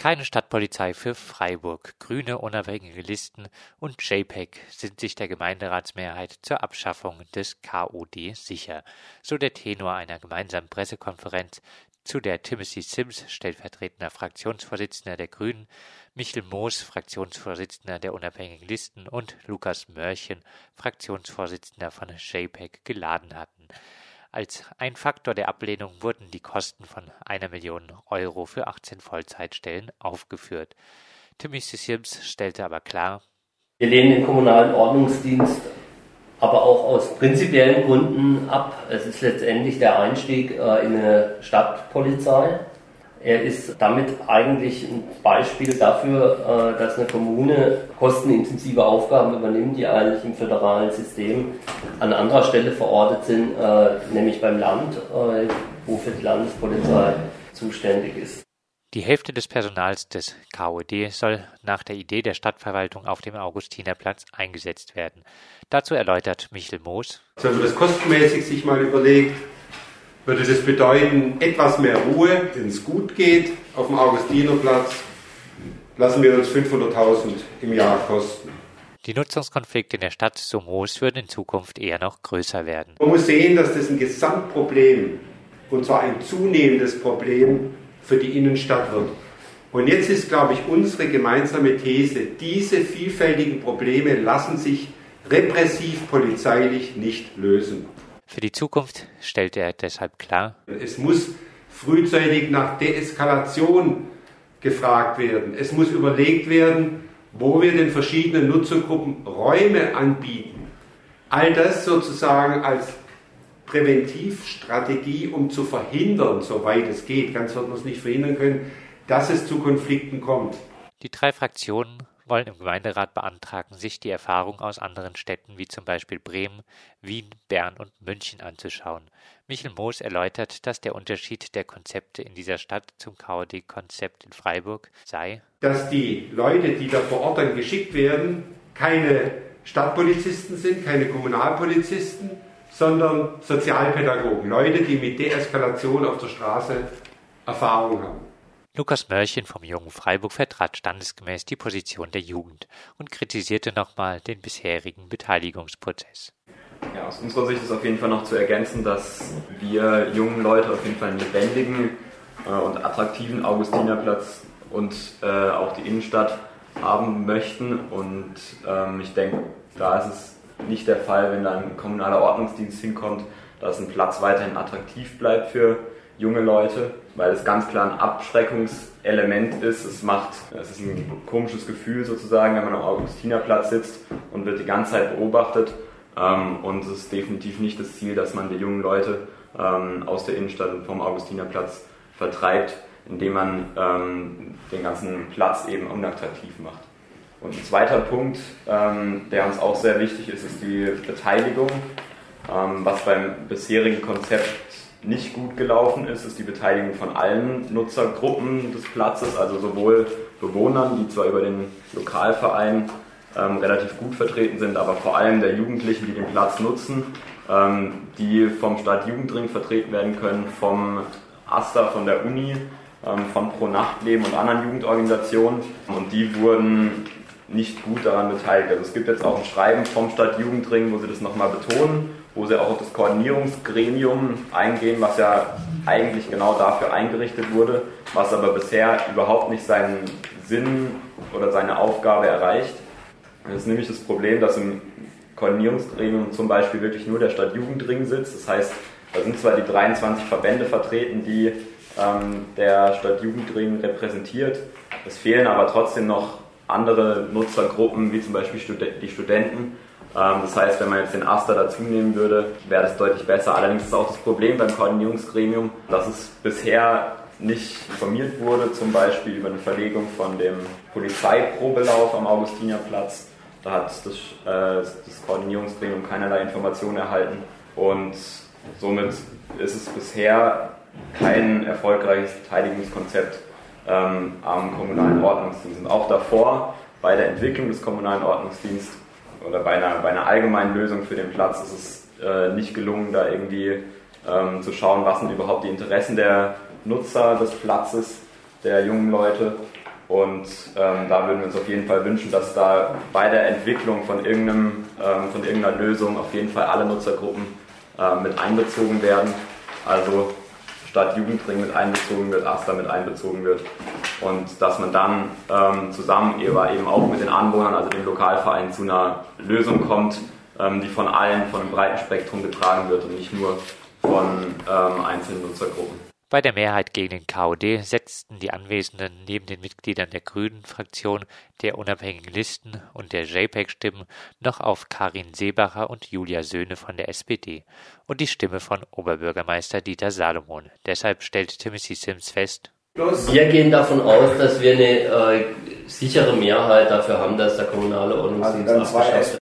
Keine Stadtpolizei für Freiburg, grüne unabhängige Listen und JPEG sind sich der Gemeinderatsmehrheit zur Abschaffung des KOD sicher, so der Tenor einer gemeinsamen Pressekonferenz, zu der Timothy Sims, stellvertretender Fraktionsvorsitzender der Grünen, Michel Moos, Fraktionsvorsitzender der unabhängigen Listen und Lukas Mörchen, Fraktionsvorsitzender von JPEG, geladen hatten. Als ein Faktor der Ablehnung wurden die Kosten von einer Million Euro für 18 Vollzeitstellen aufgeführt. Timothy Sims stellte aber klar, wir lehnen den kommunalen Ordnungsdienst aber auch aus prinzipiellen Gründen ab. Es ist letztendlich der Einstieg äh, in eine Stadtpolizei. Er ist damit eigentlich ein Beispiel dafür, äh, dass eine Kommune kostenintensive Aufgaben übernimmt, die eigentlich im föderalen System an anderer Stelle verortet sind, äh, nämlich beim Land, äh, wo für die Landespolizei zuständig ist. Die Hälfte des Personals des KOD soll nach der Idee der Stadtverwaltung auf dem Augustinerplatz eingesetzt werden. Dazu erläutert Michel Moos. Wenn man das kostenmäßig sich mal überlegt, würde das bedeuten, etwas mehr Ruhe, wenn es gut geht, auf dem Augustinerplatz lassen wir uns 500.000 im Jahr kosten. Die Nutzungskonflikte in der Stadt Somos würden in Zukunft eher noch größer werden. Man muss sehen, dass das ein Gesamtproblem, und zwar ein zunehmendes Problem für die Innenstadt wird. Und jetzt ist, glaube ich, unsere gemeinsame These, diese vielfältigen Probleme lassen sich repressiv polizeilich nicht lösen. Für die Zukunft stellt er deshalb klar, es muss frühzeitig nach Deeskalation gefragt werden. Es muss überlegt werden, wo wir den verschiedenen Nutzergruppen Räume anbieten. All das sozusagen als Präventivstrategie, um zu verhindern, soweit es geht, ganz wird man es nicht verhindern können, dass es zu Konflikten kommt. Die drei Fraktionen wollen im Gemeinderat beantragen, sich die Erfahrung aus anderen Städten wie zum Beispiel Bremen, Wien, Bern und München anzuschauen. Michel Moos erläutert, dass der Unterschied der Konzepte in dieser Stadt zum KOD-Konzept in Freiburg sei, dass die Leute, die da vor Ort dann geschickt werden, keine Stadtpolizisten sind, keine Kommunalpolizisten, sondern Sozialpädagogen, Leute, die mit Deeskalation auf der Straße Erfahrung haben. Lukas Mörchen vom Jungen Freiburg vertrat standesgemäß die Position der Jugend und kritisierte nochmal den bisherigen Beteiligungsprozess. Ja, aus unserer Sicht ist auf jeden Fall noch zu ergänzen, dass wir jungen Leute auf jeden Fall einen lebendigen äh, und attraktiven Augustinerplatz und äh, auch die Innenstadt haben möchten. Und ähm, ich denke, da ist es nicht der Fall, wenn da ein kommunaler Ordnungsdienst hinkommt, dass ein Platz weiterhin attraktiv bleibt für junge Leute, weil es ganz klar ein Abschreckungselement ist. Es macht, es ist ein komisches Gefühl sozusagen, wenn man am Augustinerplatz sitzt und wird die ganze Zeit beobachtet. Ähm, und es ist definitiv nicht das Ziel, dass man die jungen Leute ähm, aus der Innenstadt und vom Augustinerplatz vertreibt, indem man ähm, den ganzen Platz eben unattraktiv macht. Und ein zweiter Punkt, der uns auch sehr wichtig ist, ist die Beteiligung. Was beim bisherigen Konzept nicht gut gelaufen ist, ist die Beteiligung von allen Nutzergruppen des Platzes, also sowohl Bewohnern, die zwar über den Lokalverein ähm, relativ gut vertreten sind, aber vor allem der Jugendlichen, die den Platz nutzen, ähm, die vom Stadtjugendring vertreten werden können, vom AStA, von der Uni, ähm, von Pro Nachtleben und anderen Jugendorganisationen. Und die wurden nicht gut daran beteiligt. Also es gibt jetzt auch ein Schreiben vom Stadtjugendring, wo sie das nochmal betonen wo sie auch auf das Koordinierungsgremium eingehen, was ja eigentlich genau dafür eingerichtet wurde, was aber bisher überhaupt nicht seinen Sinn oder seine Aufgabe erreicht. Das ist nämlich das Problem, dass im Koordinierungsgremium zum Beispiel wirklich nur der Stadtjugendring sitzt. Das heißt, da sind zwar die 23 Verbände vertreten, die ähm, der Stadtjugendring repräsentiert, es fehlen aber trotzdem noch andere Nutzergruppen, wie zum Beispiel die Studenten, ähm, das heißt, wenn man jetzt den Aster dazu nehmen würde, wäre das deutlich besser. Allerdings ist auch das Problem beim Koordinierungsgremium, dass es bisher nicht informiert wurde, zum Beispiel über eine Verlegung von dem Polizeiprobelauf am Augustinerplatz. Da hat das, äh, das Koordinierungsgremium keinerlei Informationen erhalten und somit ist es bisher kein erfolgreiches Beteiligungskonzept ähm, am kommunalen Ordnungsdienst. Und auch davor, bei der Entwicklung des kommunalen Ordnungsdienstes, oder bei einer, bei einer allgemeinen Lösung für den Platz ist es äh, nicht gelungen, da irgendwie ähm, zu schauen, was sind überhaupt die Interessen der Nutzer des Platzes, der jungen Leute. Und ähm, da würden wir uns auf jeden Fall wünschen, dass da bei der Entwicklung von, irgendeinem, ähm, von irgendeiner Lösung auf jeden Fall alle Nutzergruppen äh, mit einbezogen werden. Also statt Jugendring mit einbezogen wird, AStA mit einbezogen wird. Und dass man dann ähm, zusammen eben auch mit den Anwohnern, also dem Lokalverein, zu einer Lösung kommt, ähm, die von allen, von einem breiten Spektrum getragen wird und nicht nur von ähm, einzelnen Nutzergruppen. Bei der Mehrheit gegen den KOD setzten die Anwesenden neben den Mitgliedern der Grünen-Fraktion, der Unabhängigen Listen und der JPEG-Stimmen noch auf Karin Seebacher und Julia Söhne von der SPD und die Stimme von Oberbürgermeister Dieter Salomon. Deshalb stellte Timothy Sims fest, wir gehen davon aus, dass wir eine äh, sichere Mehrheit dafür haben, dass der kommunale Ordnungsdienst also abgeschafft